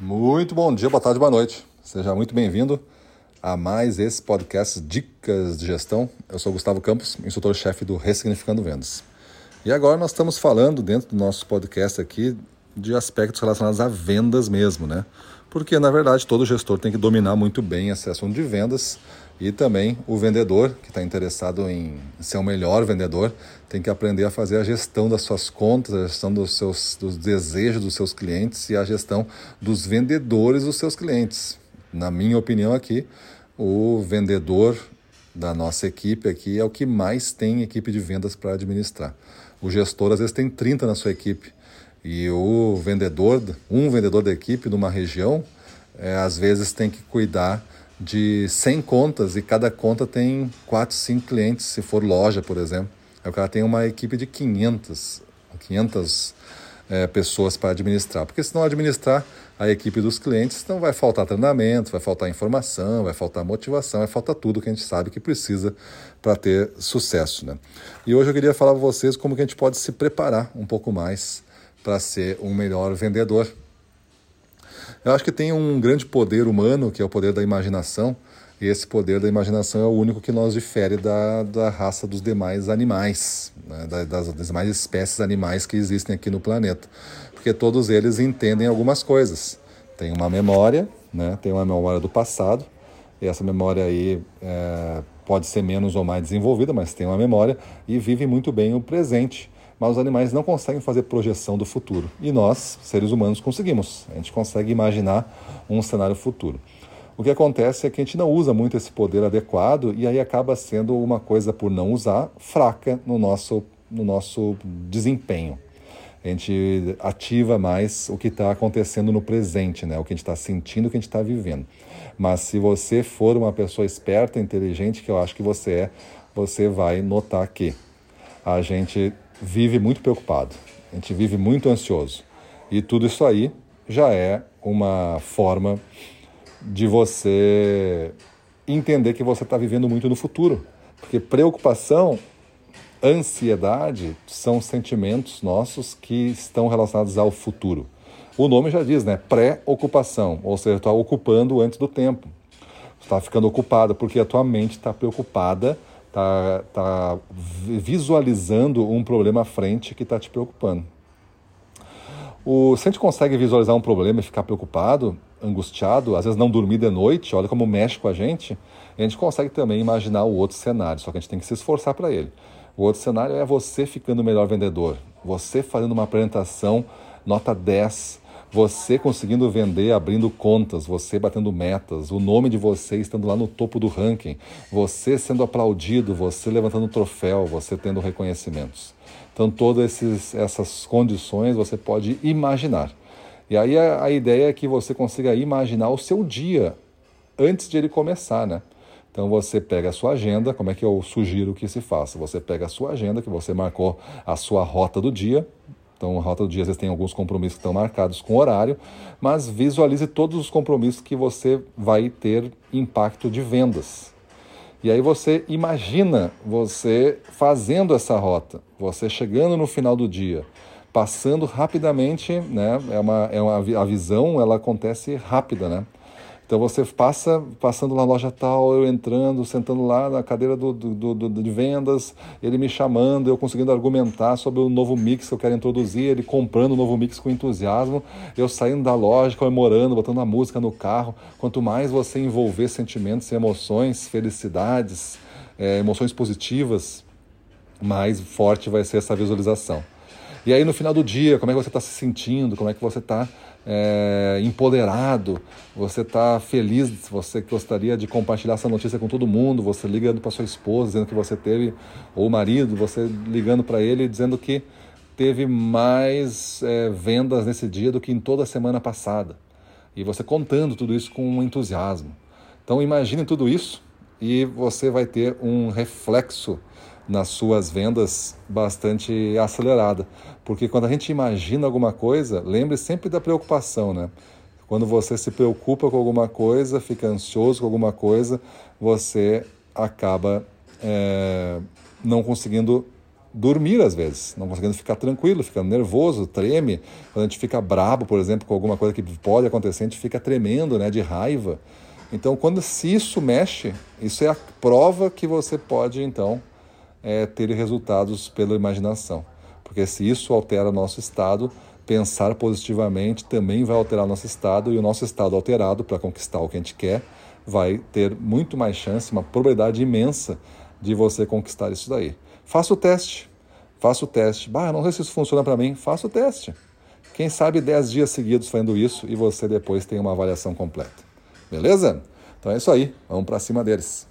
Muito bom dia, boa tarde, boa noite. Seja muito bem-vindo a mais esse podcast Dicas de Gestão. Eu sou Gustavo Campos, instrutor-chefe do Ressignificando Vendas. E agora nós estamos falando dentro do nosso podcast aqui de aspectos relacionados a vendas mesmo, né? Porque na verdade todo gestor tem que dominar muito bem esse assunto de vendas e também o vendedor que está interessado em ser o melhor vendedor tem que aprender a fazer a gestão das suas contas, a gestão dos seus dos desejos dos seus clientes e a gestão dos vendedores dos seus clientes. Na minha opinião aqui, o vendedor da nossa equipe aqui é o que mais tem equipe de vendas para administrar. O gestor às vezes tem 30 na sua equipe e o vendedor, um vendedor da equipe numa região, é, às vezes tem que cuidar de 100 contas e cada conta tem 4, 5 clientes, se for loja, por exemplo. Aí o cara tem uma equipe de 500, 500 é, pessoas para administrar. Porque se não administrar a equipe dos clientes, então vai faltar treinamento, vai faltar informação, vai faltar motivação, vai faltar tudo que a gente sabe que precisa para ter sucesso. Né? E hoje eu queria falar para vocês como que a gente pode se preparar um pouco mais para ser um melhor vendedor. Eu acho que tem um grande poder humano, que é o poder da imaginação, e esse poder da imaginação é o único que nos difere da, da raça dos demais animais, né? das, das demais espécies animais que existem aqui no planeta. Porque todos eles entendem algumas coisas. Tem uma memória, né? tem uma memória do passado, e essa memória aí é, pode ser menos ou mais desenvolvida, mas tem uma memória, e vive muito bem o presente mas os animais não conseguem fazer projeção do futuro. E nós, seres humanos, conseguimos. A gente consegue imaginar um cenário futuro. O que acontece é que a gente não usa muito esse poder adequado e aí acaba sendo uma coisa, por não usar, fraca no nosso, no nosso desempenho. A gente ativa mais o que está acontecendo no presente, né? o que a gente está sentindo, o que a gente está vivendo. Mas se você for uma pessoa esperta, inteligente, que eu acho que você é, você vai notar que a gente vive muito preocupado, a gente vive muito ansioso. E tudo isso aí já é uma forma de você entender que você está vivendo muito no futuro. Porque preocupação, ansiedade são sentimentos nossos que estão relacionados ao futuro. O nome já diz, né? Pré-ocupação, ou seja, está ocupando antes do tempo. Está ficando ocupado porque a tua mente está preocupada está tá visualizando um problema à frente que está te preocupando. O, se a gente consegue visualizar um problema e ficar preocupado, angustiado, às vezes não dormir de noite, olha como mexe com a gente, a gente consegue também imaginar o outro cenário, só que a gente tem que se esforçar para ele. O outro cenário é você ficando o melhor vendedor, você fazendo uma apresentação nota 10, você conseguindo vender, abrindo contas, você batendo metas, o nome de você estando lá no topo do ranking, você sendo aplaudido, você levantando troféu, você tendo reconhecimentos. Então, todas esses, essas condições você pode imaginar. E aí a, a ideia é que você consiga imaginar o seu dia antes de ele começar, né? Então você pega a sua agenda, como é que eu sugiro que se faça? Você pega a sua agenda, que você marcou a sua rota do dia, então, a rota do dia, às vezes, tem alguns compromissos que estão marcados com horário, mas visualize todos os compromissos que você vai ter impacto de vendas. E aí você imagina você fazendo essa rota, você chegando no final do dia, passando rapidamente, né? É uma, é uma, a visão ela acontece rápida, né? Então você passa passando na loja tal, eu entrando, sentando lá na cadeira do, do, do, de vendas, ele me chamando, eu conseguindo argumentar sobre o novo mix que eu quero introduzir, ele comprando o novo mix com entusiasmo, eu saindo da loja, comemorando, botando a música no carro. Quanto mais você envolver sentimentos e emoções, felicidades, é, emoções positivas, mais forte vai ser essa visualização. E aí no final do dia, como é que você está se sentindo, como é que você está é, empoderado, você está feliz, você gostaria de compartilhar essa notícia com todo mundo, você ligando para sua esposa dizendo que você teve, ou o marido, você ligando para ele dizendo que teve mais é, vendas nesse dia do que em toda a semana passada. E você contando tudo isso com entusiasmo. Então imagine tudo isso e você vai ter um reflexo nas suas vendas bastante acelerada. Porque quando a gente imagina alguma coisa, lembre sempre da preocupação, né? Quando você se preocupa com alguma coisa, fica ansioso com alguma coisa, você acaba é, não conseguindo dormir às vezes, não conseguindo ficar tranquilo, ficando nervoso, treme. Quando a gente fica brabo, por exemplo, com alguma coisa que pode acontecer, a gente fica tremendo, né, de raiva. Então, quando se isso mexe, isso é a prova que você pode então é, ter resultados pela imaginação, porque se isso altera nosso estado, pensar positivamente também vai alterar nosso estado e o nosso estado alterado para conquistar o que a gente quer vai ter muito mais chance, uma probabilidade imensa de você conquistar isso daí. Faça o teste. Faça o teste. Bah, não sei se isso funciona para mim. Faça o teste. Quem sabe 10 dias seguidos fazendo isso e você depois tem uma avaliação completa. Beleza? Então é isso aí. Vamos para cima deles.